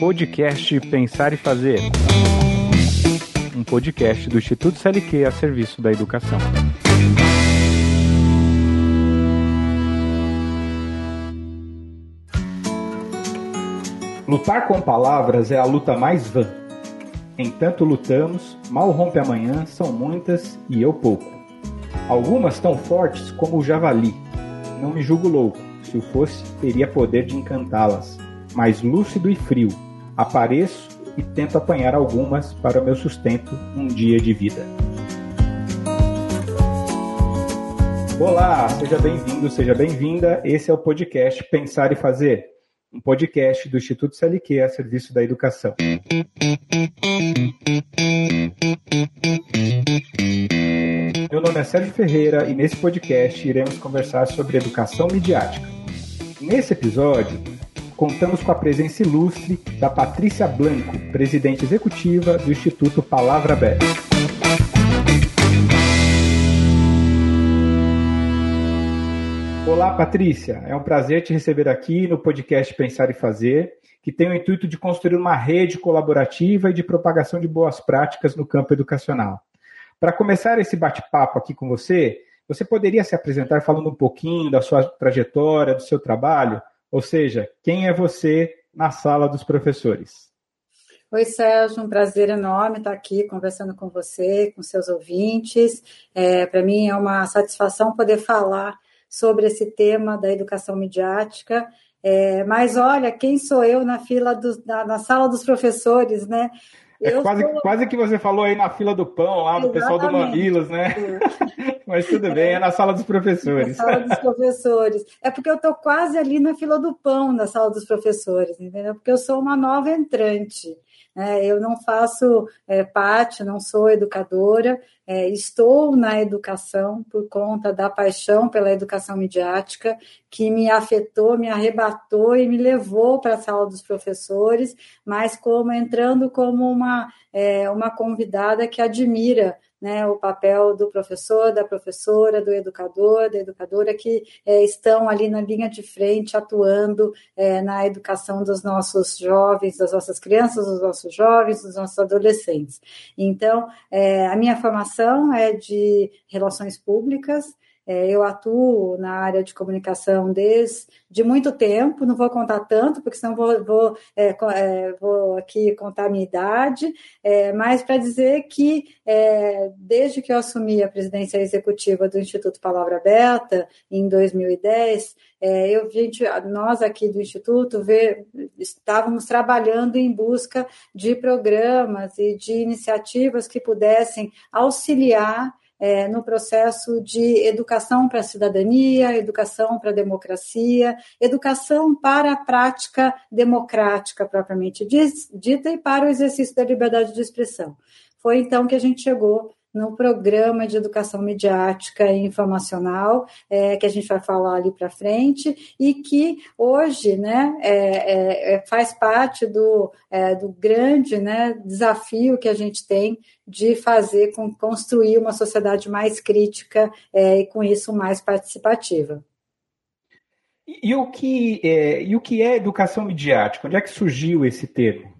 Podcast Pensar e Fazer. Um podcast do Instituto CLQ a serviço da educação. Lutar com palavras é a luta mais vã. Entanto lutamos, mal rompe amanhã, são muitas e eu pouco. Algumas tão fortes como o javali. Não me julgo louco, se o fosse, teria poder de encantá-las. Mas lúcido e frio, apareço e tento apanhar algumas para o meu sustento um dia de vida. Olá, seja bem-vindo, seja bem-vinda. Esse é o podcast Pensar e Fazer um podcast do Instituto CLQ a serviço da educação. Nome é Sérgio Ferreira e nesse podcast iremos conversar sobre educação midiática. Nesse episódio, contamos com a presença ilustre da Patrícia Blanco, presidente executiva do Instituto Palavra Aberta. Olá, Patrícia. É um prazer te receber aqui no podcast Pensar e Fazer, que tem o intuito de construir uma rede colaborativa e de propagação de boas práticas no campo educacional. Para começar esse bate-papo aqui com você, você poderia se apresentar falando um pouquinho da sua trajetória, do seu trabalho? Ou seja, quem é você na sala dos professores? Oi, Sérgio, um prazer enorme estar aqui conversando com você, com seus ouvintes. É, Para mim é uma satisfação poder falar sobre esse tema da educação midiática. É, mas olha, quem sou eu na fila do, na, na sala dos professores, né? É quase, sou... quase que você falou aí na fila do pão, lá do pessoal do Mamilos, né? Mas tudo bem, é na sala dos professores. Na sala dos professores. É porque eu estou quase ali na fila do pão, na sala dos professores, entendeu? Porque eu sou uma nova entrante. É, eu não faço é, parte, não sou educadora, é, estou na educação por conta da paixão pela educação midiática, que me afetou, me arrebatou e me levou para a sala dos professores, mas como entrando como uma, uma convidada que admira né, o papel do professor, da professora, do educador, da educadora, que é, estão ali na linha de frente, atuando é, na educação dos nossos jovens, das nossas crianças, dos nossos jovens, dos nossos adolescentes. Então, é, a minha formação é de relações públicas, é, eu atuo na área de comunicação desde muito tempo, não vou contar tanto, porque senão vou, vou, é, é, vou aqui contar a minha idade, é, mas para dizer que é, desde que eu assumi a presidência executiva do Instituto Palavra Aberta, em 2010, é, eu, gente, nós aqui do Instituto vê, estávamos trabalhando em busca de programas e de iniciativas que pudessem auxiliar é, no processo de educação para a cidadania, educação para a democracia, educação para a prática democrática propriamente dita e para o exercício da liberdade de expressão. Foi então que a gente chegou no programa de educação midiática e informacional, é, que a gente vai falar ali para frente, e que hoje né, é, é, é, faz parte do, é, do grande né, desafio que a gente tem de fazer com construir uma sociedade mais crítica é, e com isso mais participativa. E, e o que e o que é educação midiática? Onde é que surgiu esse termo?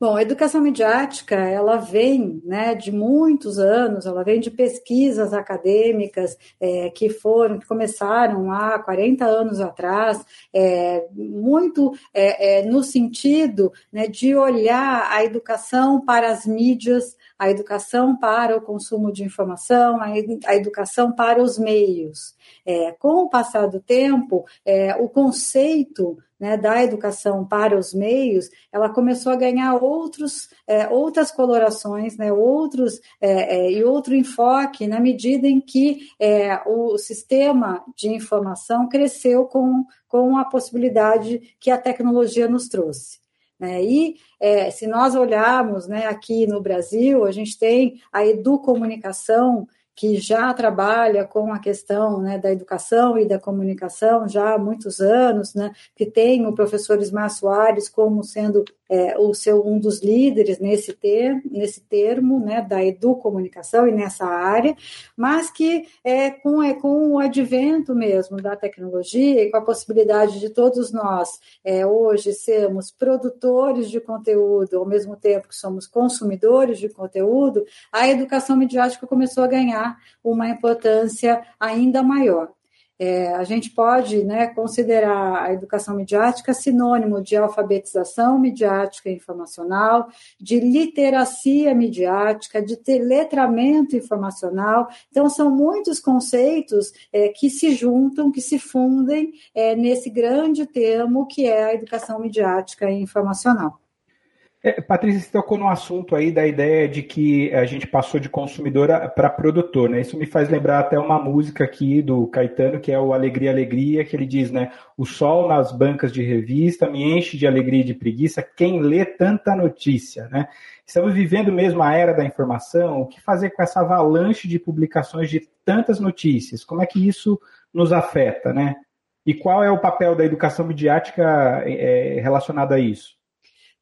Bom, a educação midiática, ela vem né, de muitos anos, ela vem de pesquisas acadêmicas é, que foram, que começaram há 40 anos atrás, é, muito é, é, no sentido né, de olhar a educação para as mídias, a educação para o consumo de informação, a, educação para os meios. É, com o passar do tempo, é, o conceito né, da educação para os meios, ela começou a ganhar outros, é, outras colorações, né, outros é, é, e outro enfoque na medida em que é, o sistema de informação cresceu com, com a possibilidade que a tecnologia nos trouxe. Né? E é, se nós olharmos né, aqui no Brasil, a gente tem a educomunicação, que já trabalha com a questão né, da educação e da comunicação já há muitos anos, né, que tem o professor Ismar Soares como sendo é, o seu um dos líderes nesse termo, nesse termo né, da educomunicação e nessa área, mas que é com, é com o advento mesmo da tecnologia e com a possibilidade de todos nós é, hoje sermos produtores de conteúdo, ao mesmo tempo que somos consumidores de conteúdo, a educação midiática começou a ganhar uma importância ainda maior. É, a gente pode né, considerar a educação midiática sinônimo de alfabetização midiática e informacional, de literacia midiática, de letramento informacional. Então, são muitos conceitos é, que se juntam, que se fundem é, nesse grande termo que é a educação midiática e informacional. É, Patrícia, você tocou no assunto aí da ideia de que a gente passou de consumidor para produtor, né? Isso me faz lembrar até uma música aqui do Caetano, que é o Alegria, Alegria, que ele diz, né? O sol nas bancas de revista me enche de alegria e de preguiça quem lê tanta notícia, né? Estamos vivendo mesmo a era da informação, o que fazer com essa avalanche de publicações de tantas notícias? Como é que isso nos afeta, né? E qual é o papel da educação midiática é, relacionado a isso?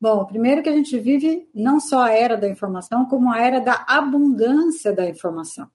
Bom, primeiro que a gente vive não só a era da informação, como a era da abundância da informação.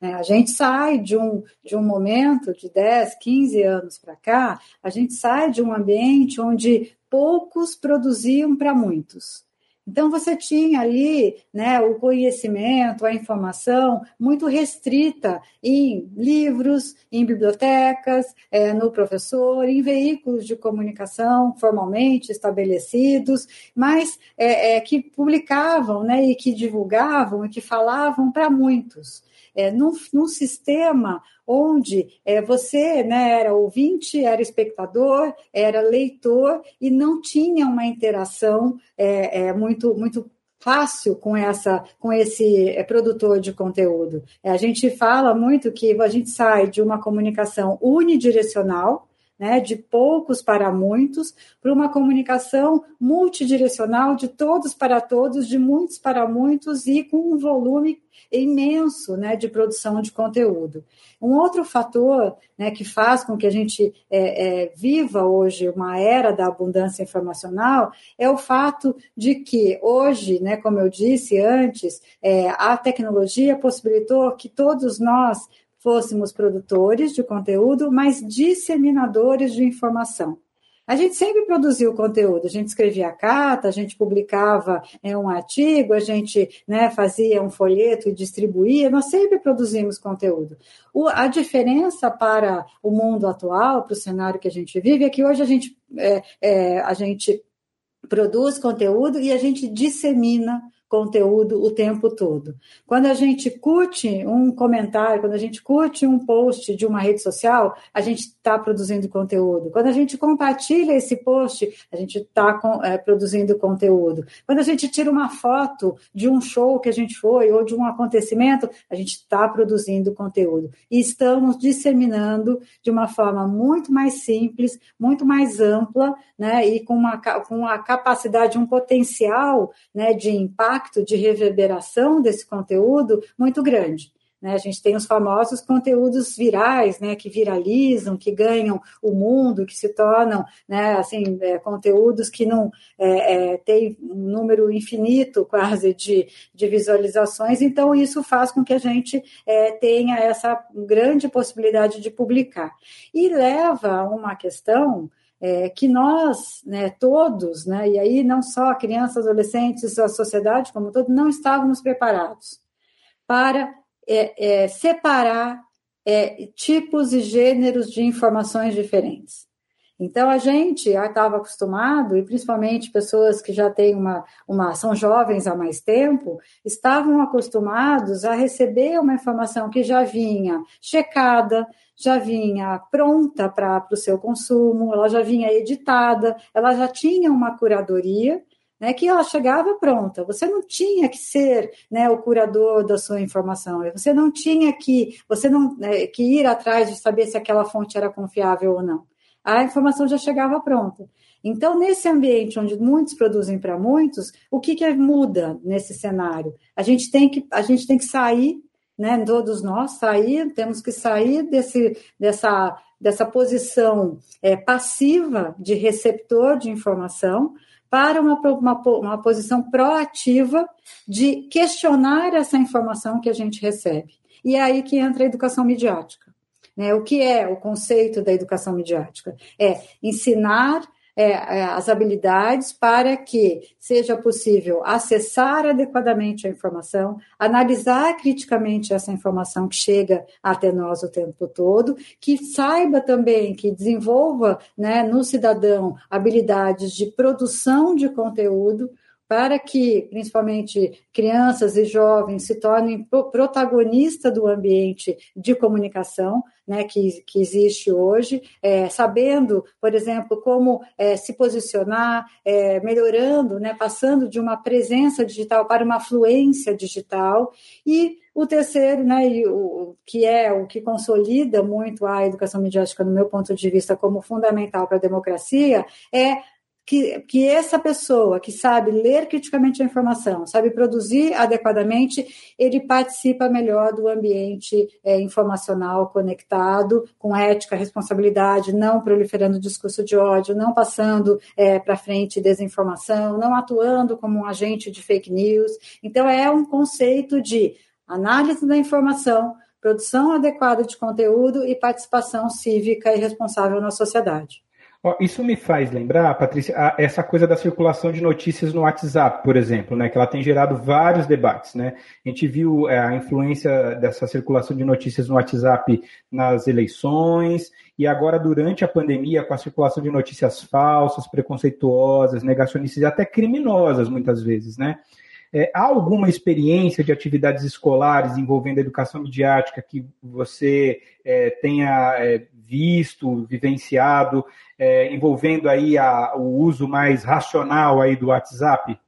É, a gente sai de um, de um momento de 10, 15 anos para cá, a gente sai de um ambiente onde poucos produziam para muitos. Então você tinha ali né, o conhecimento, a informação muito restrita em livros, em bibliotecas, é, no professor, em veículos de comunicação formalmente estabelecidos, mas é, é, que publicavam né, e que divulgavam e que falavam para muitos. É, num, num sistema onde é, você né, era ouvinte, era espectador, era leitor e não tinha uma interação é, é, muito, muito fácil com essa com esse é, produtor de conteúdo. É, a gente fala muito que a gente sai de uma comunicação unidirecional, né, de poucos para muitos, para uma comunicação multidirecional, de todos para todos, de muitos para muitos e com um volume imenso né, de produção de conteúdo. Um outro fator né, que faz com que a gente é, é, viva hoje uma era da abundância informacional é o fato de que hoje, né, como eu disse antes, é, a tecnologia possibilitou que todos nós fôssemos produtores de conteúdo, mas disseminadores de informação. A gente sempre produziu conteúdo, a gente escrevia carta, a gente publicava é, um artigo, a gente né, fazia um folheto e distribuía, nós sempre produzimos conteúdo. O, a diferença para o mundo atual, para o cenário que a gente vive, é que hoje a gente, é, é, a gente produz conteúdo e a gente dissemina conteúdo o tempo todo. Quando a gente curte um comentário, quando a gente curte um post de uma rede social, a gente está produzindo conteúdo. Quando a gente compartilha esse post, a gente está é, produzindo conteúdo. Quando a gente tira uma foto de um show que a gente foi ou de um acontecimento, a gente está produzindo conteúdo. E estamos disseminando de uma forma muito mais simples, muito mais ampla, né, e com uma, com uma capacidade, um potencial né, de impacto impacto de reverberação desse conteúdo muito grande. Né? A gente tem os famosos conteúdos virais, né, que viralizam, que ganham o mundo, que se tornam né, assim, é, conteúdos que não é, é, têm um número infinito quase de, de visualizações. Então, isso faz com que a gente é, tenha essa grande possibilidade de publicar. E leva a uma questão é, que nós, né, todos, né, e aí não só crianças, adolescentes, a sociedade como todo, não estávamos preparados para é, é, separar é, tipos e gêneros de informações diferentes. Então a gente estava acostumado, e principalmente pessoas que já têm uma, uma, são jovens há mais tempo, estavam acostumados a receber uma informação que já vinha checada, já vinha pronta para o seu consumo, ela já vinha editada, ela já tinha uma curadoria, né, que ela chegava pronta. Você não tinha que ser né, o curador da sua informação. Você não tinha que, você não, né, que ir atrás de saber se aquela fonte era confiável ou não a informação já chegava pronta. Então, nesse ambiente onde muitos produzem para muitos, o que, que muda nesse cenário? A gente tem que, a gente tem que sair né, todos nós sair, temos que sair desse, dessa, dessa posição é, passiva de receptor de informação para uma, uma, uma posição proativa de questionar essa informação que a gente recebe. E é aí que entra a educação midiática. Né? O que é o conceito da educação midiática? É ensinar é, é, as habilidades para que seja possível acessar adequadamente a informação, analisar criticamente essa informação que chega até nós o tempo todo, que saiba também, que desenvolva né, no cidadão habilidades de produção de conteúdo, para que, principalmente, crianças e jovens se tornem protagonistas do ambiente de comunicação né, que, que existe hoje, é, sabendo, por exemplo, como é, se posicionar, é, melhorando, né, passando de uma presença digital para uma fluência digital. E o terceiro, né, o, que é o que consolida muito a educação midiática, no meu ponto de vista, como fundamental para a democracia, é que, que essa pessoa que sabe ler criticamente a informação, sabe produzir adequadamente, ele participa melhor do ambiente é, informacional conectado, com ética, responsabilidade, não proliferando discurso de ódio, não passando é, para frente desinformação, não atuando como um agente de fake news. Então, é um conceito de análise da informação, produção adequada de conteúdo e participação cívica e responsável na sociedade. Isso me faz lembrar, Patrícia, essa coisa da circulação de notícias no WhatsApp, por exemplo, né, que ela tem gerado vários debates. Né? A gente viu é, a influência dessa circulação de notícias no WhatsApp nas eleições, e agora, durante a pandemia, com a circulação de notícias falsas, preconceituosas, negacionistas e até criminosas, muitas vezes. Né? É, há alguma experiência de atividades escolares envolvendo a educação midiática que você é, tenha é, visto, vivenciado, é, envolvendo aí a, o uso mais racional aí do WhatsApp?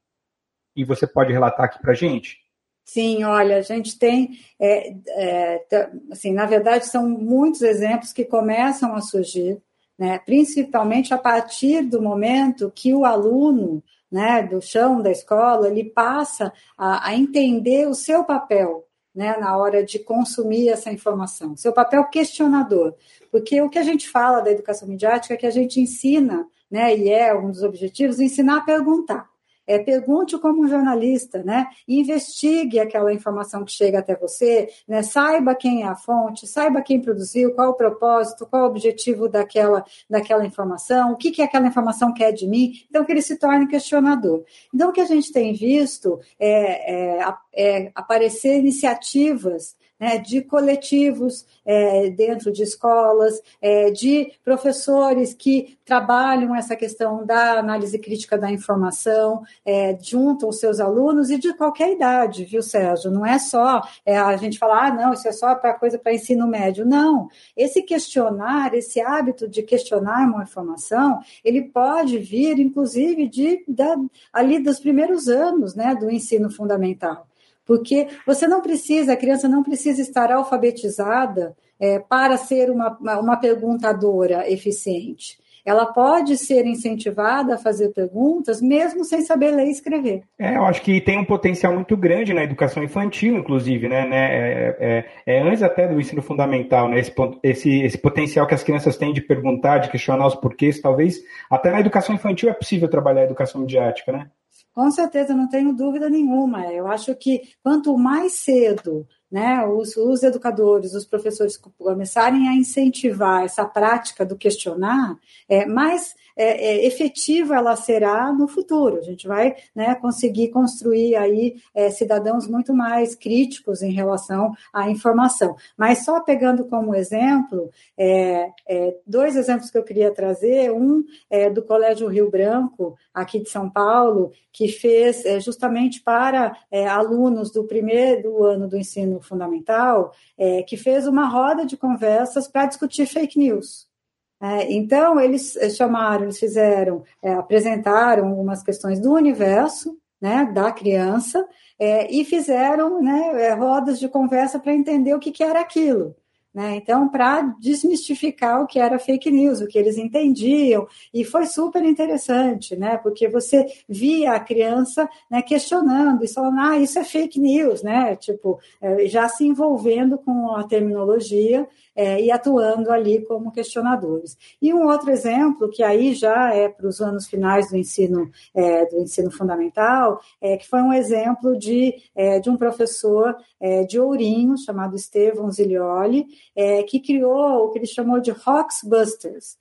E você pode relatar aqui para gente? Sim, olha, a gente tem, é, é, assim, na verdade, são muitos exemplos que começam a surgir, né, principalmente a partir do momento que o aluno né, do chão da escola, ele passa a, a entender o seu papel né, na hora de consumir essa informação, seu papel questionador. Porque o que a gente fala da educação midiática é que a gente ensina, né, e é um dos objetivos, ensinar a perguntar. É, pergunte como um jornalista, né? Investigue aquela informação que chega até você, né? Saiba quem é a fonte, saiba quem produziu, qual o propósito, qual o objetivo daquela, daquela informação, o que, que aquela informação quer de mim. Então, que ele se torne questionador. Então, o que a gente tem visto é, é, é aparecer iniciativas né, de coletivos é, dentro de escolas, é, de professores que trabalham essa questão da análise crítica da informação é, junto aos seus alunos e de qualquer idade, viu, Sérgio? Não é só é, a gente falar, ah, não, isso é só para coisa para ensino médio. Não. Esse questionar, esse hábito de questionar uma informação, ele pode vir, inclusive, de, da, ali dos primeiros anos né, do ensino fundamental. Porque você não precisa, a criança não precisa estar alfabetizada é, para ser uma, uma perguntadora eficiente ela pode ser incentivada a fazer perguntas, mesmo sem saber ler e escrever. É, eu acho que tem um potencial muito grande na educação infantil, inclusive, né? né é, é, é antes até do ensino fundamental, né? Esse, esse, esse potencial que as crianças têm de perguntar, de questionar os porquês, talvez até na educação infantil é possível trabalhar a educação midiática, né? Com certeza, não tenho dúvida nenhuma. Eu acho que quanto mais cedo né, os, os, educadores, os professores começarem a incentivar essa prática do questionar, é, mais é, é, efetiva ela será no futuro. A gente vai né, conseguir construir aí é, cidadãos muito mais críticos em relação à informação. Mas só pegando como exemplo, é, é, dois exemplos que eu queria trazer, um é do Colégio Rio Branco, aqui de São Paulo, que fez justamente para alunos do primeiro ano do ensino fundamental, que fez uma roda de conversas para discutir fake news. É, então, eles chamaram, eles fizeram, é, apresentaram algumas questões do universo, né, da criança, é, e fizeram né, é, rodas de conversa para entender o que, que era aquilo. Né? Então, para desmistificar o que era fake news, o que eles entendiam, e foi super interessante, né? Porque você via a criança né, questionando e falando, ah, isso é fake news, né? Tipo, é, já se envolvendo com a terminologia é, e atuando ali como questionadores. E um outro exemplo, que aí já é para os anos finais do ensino, é, do ensino fundamental, é, que foi um exemplo de, é, de um professor é, de Ourinho, chamado Estevão Zilioli, é, que criou o que ele chamou de Hawksbusters,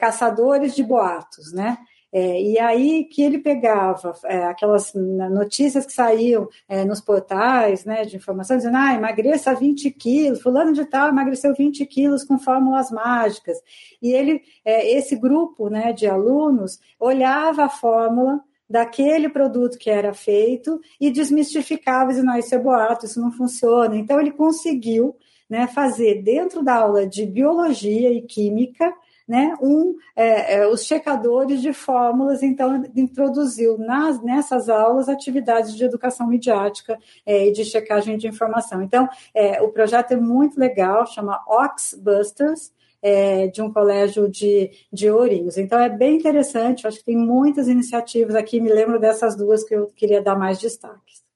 caçadores de boatos, né? É, e aí que ele pegava é, aquelas notícias que saíam é, nos portais né, de informação, dizendo, ah, emagreça 20 quilos, fulano de tal emagreceu 20 quilos com fórmulas mágicas. E ele, é, esse grupo né, de alunos olhava a fórmula daquele produto que era feito e desmistificava, dizendo, ah, isso é boato, isso não funciona. Então ele conseguiu né, fazer dentro da aula de biologia e química né, um, é, é, os checadores de fórmulas, então introduziu nas, nessas aulas atividades de educação midiática é, e de checagem de informação. Então, é, o projeto é muito legal, chama Oxbusters, é, de um colégio de, de Ourinhos. Então, é bem interessante, acho que tem muitas iniciativas aqui, me lembro dessas duas que eu queria dar mais destaques.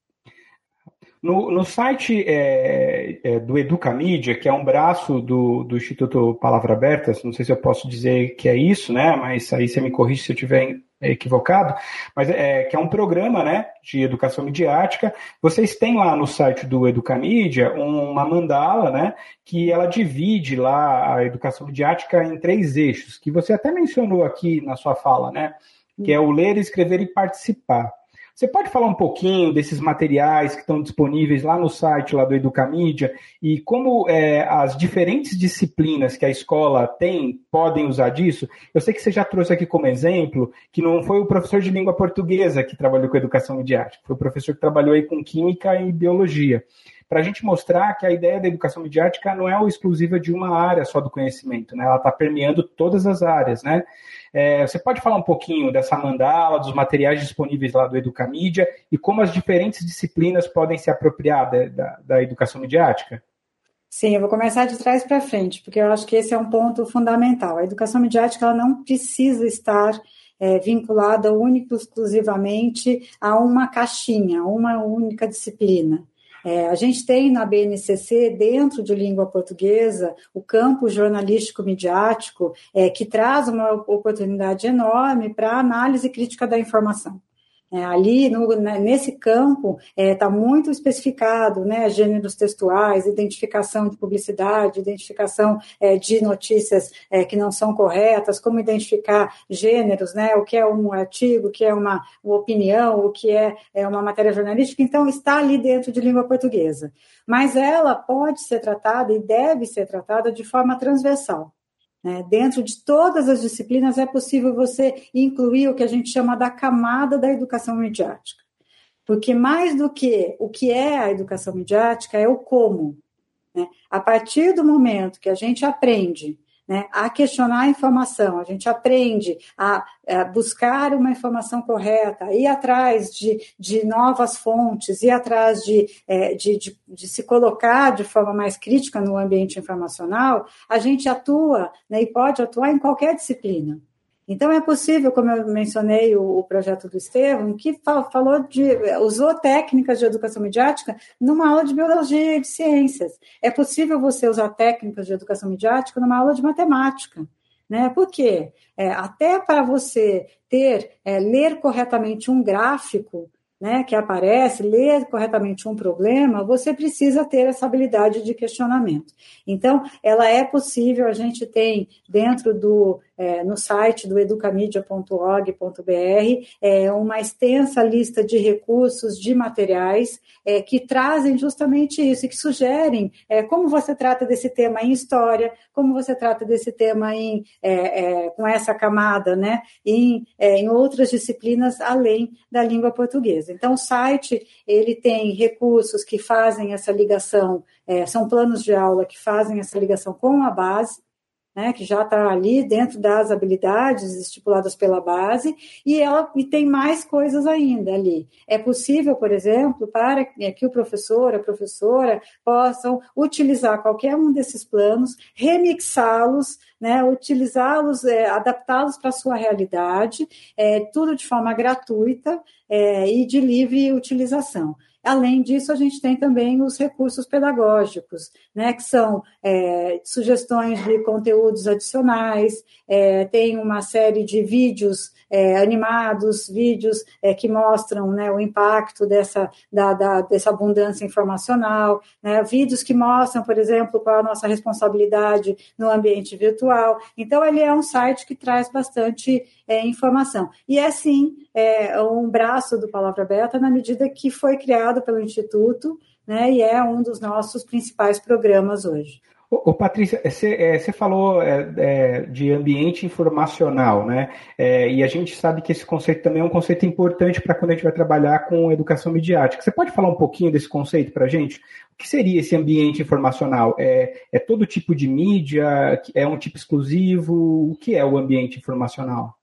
No, no site é, é, do Educamídia, que é um braço do, do Instituto Palavra Aberta, não sei se eu posso dizer que é isso, né? Mas aí você me corrige se eu estiver equivocado, mas é que é um programa, né, de educação midiática. Vocês têm lá no site do Educamídia uma mandala, né, que ela divide lá a educação midiática em três eixos, que você até mencionou aqui na sua fala, né, que é o ler, escrever e participar. Você pode falar um pouquinho desses materiais que estão disponíveis lá no site lá do Educamídia e como é, as diferentes disciplinas que a escola tem podem usar disso? Eu sei que você já trouxe aqui como exemplo que não foi o professor de língua portuguesa que trabalhou com educação midiática, foi o professor que trabalhou aí com química e biologia para a gente mostrar que a ideia da educação midiática não é exclusiva de uma área só do conhecimento, né? Ela está permeando todas as áreas, né? É, você pode falar um pouquinho dessa mandala, dos materiais disponíveis lá do Educamídia e como as diferentes disciplinas podem se apropriar da, da, da educação midiática? Sim, eu vou começar de trás para frente, porque eu acho que esse é um ponto fundamental. A educação midiática ela não precisa estar é, vinculada única exclusivamente a uma caixinha, a uma única disciplina. É, a gente tem na BNCC, dentro de língua portuguesa, o campo jornalístico midiático, é, que traz uma oportunidade enorme para análise crítica da informação. É, ali, no, né, nesse campo, está é, tá muito especificado, né, gêneros textuais, identificação de publicidade, identificação é, de notícias é, que não são corretas, como identificar gêneros, né, o que é um artigo, o que é uma, uma opinião, o que é, é uma matéria jornalística, então está ali dentro de língua portuguesa. Mas ela pode ser tratada e deve ser tratada de forma transversal. Né? Dentro de todas as disciplinas é possível você incluir o que a gente chama da camada da educação midiática. Porque mais do que o que é a educação midiática é o como. Né? A partir do momento que a gente aprende né, a questionar a informação, a gente aprende a, a, buscar uma informação correta, ir atrás de, de novas fontes, ir atrás de, é, de, de, de, se colocar de forma mais crítica no ambiente informacional, a gente atua né, e pode atuar em qualquer disciplina. Então, é possível, como eu mencionei o, o projeto do Estevam, que falou de, usou técnicas de educação midiática numa aula de biologia e de ciências. É possível você usar técnicas de educação midiática numa aula de matemática. Né? Por quê? É, até para você ter, é, ler corretamente um gráfico, né, que aparece, ler corretamente um problema, você precisa ter essa habilidade de questionamento. Então, ela é possível, a gente tem dentro do é, no site do educamedia.org.br é, uma extensa lista de recursos, de materiais é, que trazem justamente isso, e que sugerem é, como você trata desse tema em história, como você trata desse tema em, é, é, com essa camada, né, em, em outras disciplinas além da língua portuguesa. Então, o site ele tem recursos que fazem essa ligação, são planos de aula que fazem essa ligação com a base, né, que já está ali dentro das habilidades estipuladas pela base, e ela e tem mais coisas ainda ali. É possível, por exemplo, para que o professor, a professora possam utilizar qualquer um desses planos, remixá-los, né, utilizá-los, é, adaptá-los para a sua realidade, é, tudo de forma gratuita é, e de livre utilização. Além disso, a gente tem também os recursos pedagógicos, né, que são é, sugestões de conteúdos adicionais, é, tem uma série de vídeos é, animados, vídeos é, que mostram né, o impacto dessa, da, da, dessa abundância informacional, né, vídeos que mostram, por exemplo, qual a nossa responsabilidade no ambiente virtual. Então, ele é um site que traz bastante é, informação. E é sim é, um braço do Palavra Aberta na medida que foi criado pelo Instituto, né, e é um dos nossos principais programas hoje. Ô, Patrícia, você, é, falou é, é, de ambiente informacional, né? É, e a gente sabe que esse conceito também é um conceito importante para quando a gente vai trabalhar com educação midiática. Você pode falar um pouquinho desse conceito para a gente? O que seria esse ambiente informacional? É, é todo tipo de mídia? É um tipo exclusivo? O que é o ambiente informacional?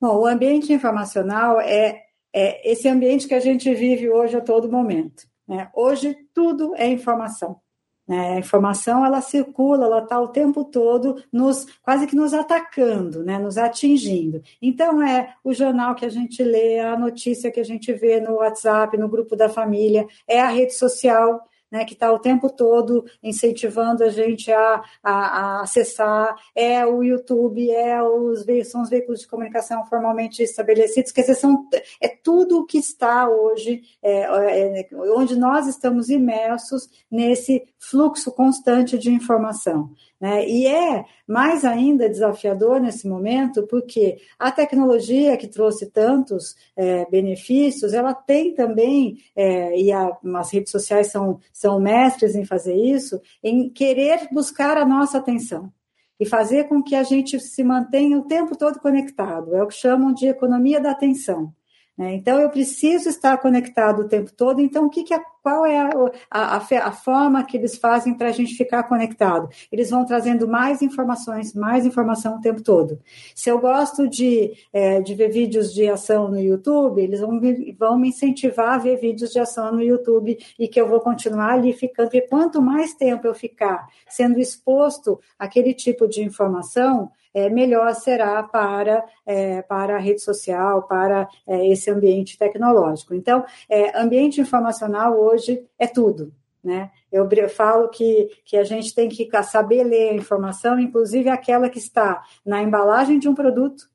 Bom, o ambiente informacional é, é esse ambiente que a gente vive hoje a todo momento. Né? Hoje tudo é informação. Né? A informação ela circula, ela está o tempo todo nos quase que nos atacando, né? nos atingindo. Então é o jornal que a gente lê, a notícia que a gente vê no WhatsApp, no grupo da família, é a rede social né, que está o tempo todo incentivando a gente a, a, a, acessar, é o YouTube, é os, são os veículos de comunicação formalmente estabelecidos, quer dizer, são, é tudo o que está hoje, é, é, onde nós estamos imersos nesse fluxo constante de informação. Né? E é mais ainda desafiador nesse momento, porque a tecnologia que trouxe tantos é, benefícios, ela tem também, é, e a, as redes sociais são, são mestres em fazer isso, em querer buscar a nossa atenção e fazer com que a gente se mantenha o tempo todo conectado. É o que chamam de economia da atenção. Né? Então, eu preciso estar conectado o tempo todo. Então, o que, que qual é a, a, a forma que eles fazem para a gente ficar conectado? Eles vão trazendo mais informações, mais informação o tempo todo. Se eu gosto de, é, de ver vídeos de ação no YouTube, eles vão vão me incentivar a ver vídeos de ação no YouTube e que eu vou continuar ali ficando. Porque quanto mais tempo eu ficar sendo exposto àquele tipo de informação, é, melhor será para, é, para a rede social, para é, esse ambiente tecnológico. Então, é, ambiente informacional hoje é tudo. Né? Eu falo que, que a gente tem que saber ler a informação, inclusive aquela que está na embalagem de um produto,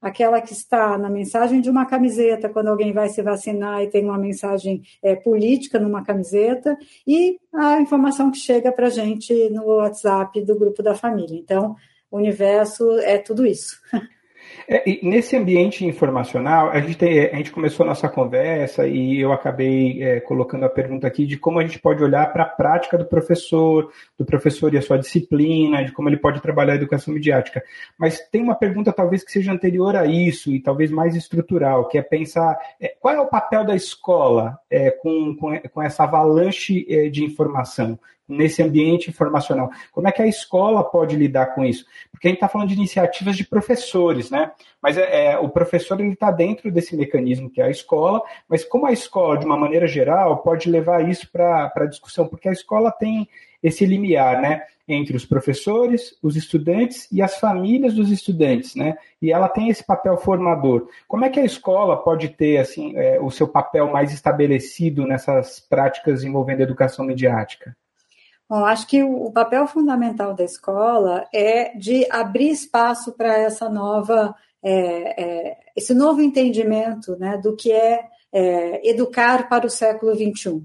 aquela que está na mensagem de uma camiseta, quando alguém vai se vacinar e tem uma mensagem é, política numa camiseta, e a informação que chega para a gente no WhatsApp do grupo da família. Então, o universo é tudo isso. É, nesse ambiente informacional, a gente, tem, a gente começou a nossa conversa e eu acabei é, colocando a pergunta aqui de como a gente pode olhar para a prática do professor, do professor e a sua disciplina, de como ele pode trabalhar a educação midiática. Mas tem uma pergunta talvez que seja anterior a isso e talvez mais estrutural, que é pensar é, qual é o papel da escola é, com, com, com, essa avalanche é, de informação nesse ambiente informacional. Como é que a escola pode lidar com isso? Porque a gente está falando de iniciativas de professores, né? Mas é, é o professor ele está dentro desse mecanismo que é a escola, mas como a escola, de uma maneira geral, pode levar isso para a discussão? Porque a escola tem esse limiar, né? Entre os professores, os estudantes e as famílias dos estudantes, né? E ela tem esse papel formador. Como é que a escola pode ter assim é, o seu papel mais estabelecido nessas práticas envolvendo educação mediática? Bom, acho que o papel fundamental da escola é de abrir espaço para essa nova, é, é, esse novo entendimento né, do que é, é educar para o século XXI.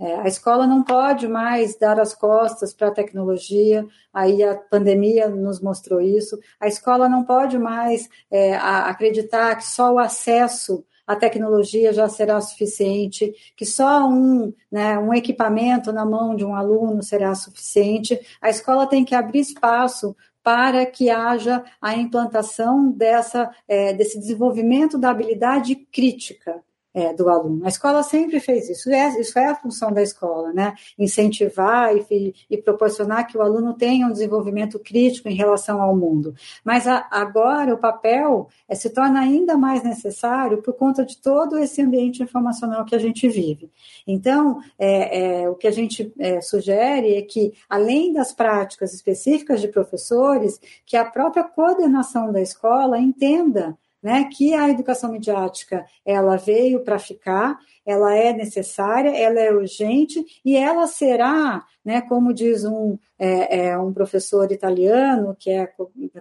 É, a escola não pode mais dar as costas para a tecnologia, aí a pandemia nos mostrou isso. A escola não pode mais é, acreditar que só o acesso a tecnologia já será suficiente, que só um, né, um equipamento na mão de um aluno será suficiente. A escola tem que abrir espaço para que haja a implantação dessa, é, desse desenvolvimento da habilidade crítica. É, do aluno. A escola sempre fez isso, é, isso é a função da escola, né? Incentivar e, e, proporcionar que o aluno tenha um desenvolvimento crítico em relação ao mundo. Mas a, agora o papel é, se torna ainda mais necessário por conta de todo esse ambiente informacional que a gente vive. Então, é, é o que a gente é, sugere é que, além das práticas específicas de professores, que a própria coordenação da escola entenda né, que a educação midiática ela veio para ficar, ela é necessária, ela é urgente e ela será, né, como diz um, é, é, um professor italiano que é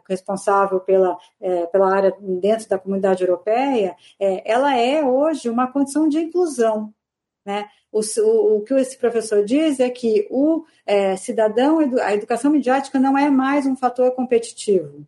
responsável pela, é, pela área dentro da comunidade europeia, é, ela é hoje uma condição de inclusão. Né? O, o, o, que esse professor diz é que o é, cidadão, a educação midiática não é mais um fator competitivo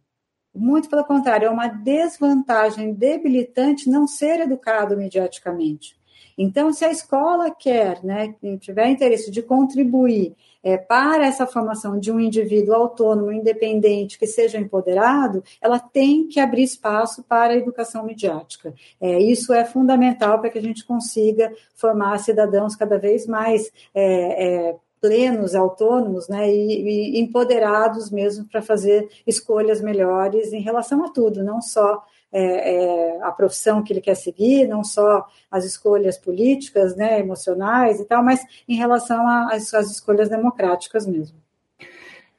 muito pelo contrário, é uma desvantagem debilitante não ser educado mediaticamente. Então, se a escola quer, né, tiver interesse de contribuir é, para essa formação de um indivíduo autônomo, independente, que seja empoderado, ela tem que abrir espaço para a educação midiática. É, isso é fundamental para que a gente consiga formar cidadãos cada vez mais é, é plenos, autônomos, né, e, e empoderados mesmo para fazer escolhas melhores em relação a tudo, não só é, é, a profissão que ele quer seguir, não só as escolhas políticas, né, emocionais e tal, mas em relação às escolhas democráticas mesmo.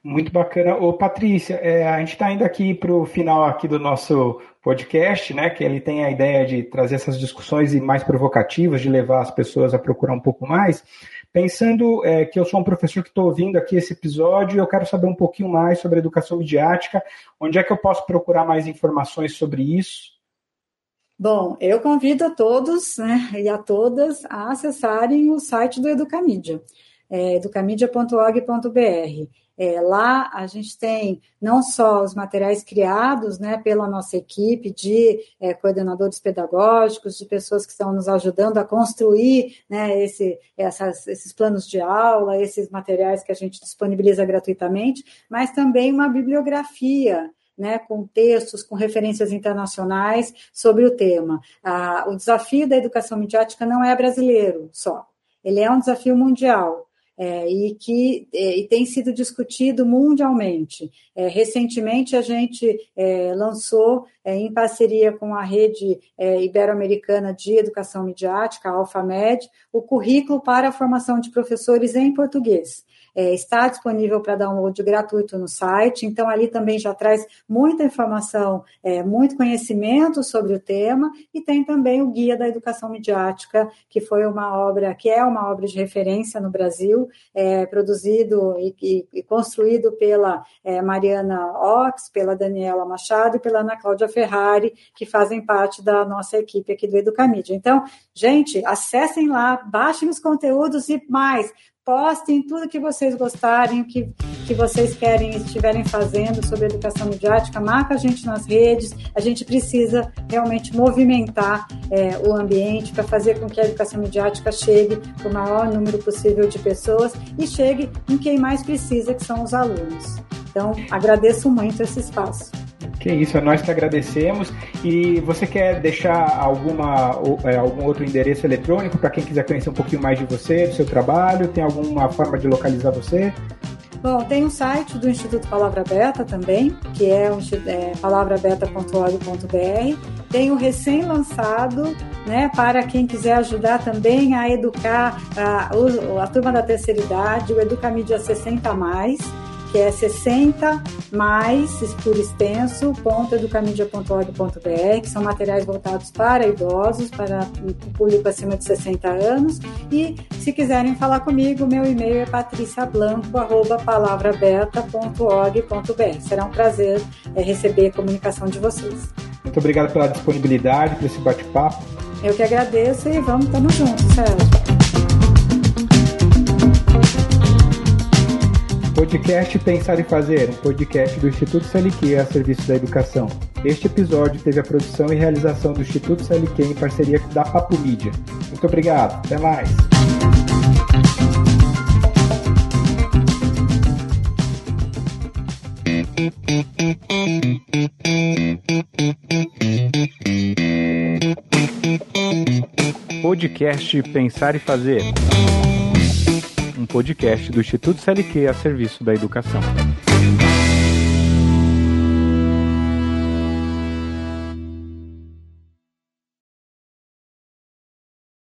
Muito bacana. Ô, Patrícia, é, a gente está indo aqui para o final aqui do nosso podcast, né? Que ele tem a ideia de trazer essas discussões mais provocativas, de levar as pessoas a procurar um pouco mais. Pensando é, que eu sou um professor que estou ouvindo aqui esse episódio eu quero saber um pouquinho mais sobre educação midiática, onde é que eu posso procurar mais informações sobre isso? Bom, eu convido a todos né, e a todas a acessarem o site do Educamídia, é, educamídia.org.br. É, lá a gente tem não só os materiais criados né, pela nossa equipe de é, coordenadores pedagógicos, de pessoas que estão nos ajudando a construir né, esse, essas, esses planos de aula, esses materiais que a gente disponibiliza gratuitamente, mas também uma bibliografia né, com textos, com referências internacionais sobre o tema. Ah, o desafio da educação midiática não é brasileiro só, ele é um desafio mundial é, e que é, e tem sido discutido mundialmente. É, recentemente, a gente é, lançou, é, em parceria com a rede é, ibero-americana de educação midiática, a AlfaMed, o currículo para a formação de professores em português é, está disponível para download gratuito no site, então ali também já traz muita informação, é, muito conhecimento sobre o tema, e tem também o Guia da Educação Midiática, que foi uma obra, que é uma obra de referência no Brasil, é, produzido e, e, e, construído pela é, Mariana Ox, pela Daniela Machado e pela Ana Cláudia Ferrari, que fazem parte da nossa equipe aqui do Educamídia. Então, gente, acessem lá, baixem os conteúdos e mais, postem tudo que vocês gostarem, que, que vocês querem estiverem fazendo sobre educação midiática, marca a gente nas redes, a gente precisa realmente movimentar é, o ambiente para fazer com que a educação midiática chegue para o maior número possível de pessoas e chegue em quem mais precisa, que são os alunos. Então, agradeço muito esse espaço. Que isso, é nós que agradecemos. E você quer deixar alguma, é, algum outro endereço eletrônico para quem quiser conhecer um pouquinho mais de você, do seu trabalho? Tem alguma forma de localizar você? Bom, tem um site do Instituto Palavra Beta também, que é, é palavrabeta.org.br. Tem o recém-lançado, né, para quem quiser ajudar também a educar a, a, a turma da terceira idade, o Educamídia 60 mais que é 60 mais por extenso, ponto educamídia.org.br, que são materiais voltados para idosos, para o público acima de 60 anos. E se quiserem falar comigo, meu e-mail é patriciablanco.palavrabeta.org.br. Será um prazer é, receber a comunicação de vocês. Muito obrigado pela disponibilidade, por esse bate-papo. Eu que agradeço e vamos, estamos juntos, Sérgio. Podcast Pensar e Fazer, um podcast do Instituto CLQ a serviço da educação. Este episódio teve a produção e realização do Instituto CLQ em parceria com da Papo Mídia. Muito obrigado, até mais. Podcast Pensar e Fazer. Podcast do Instituto CLQ a serviço da educação.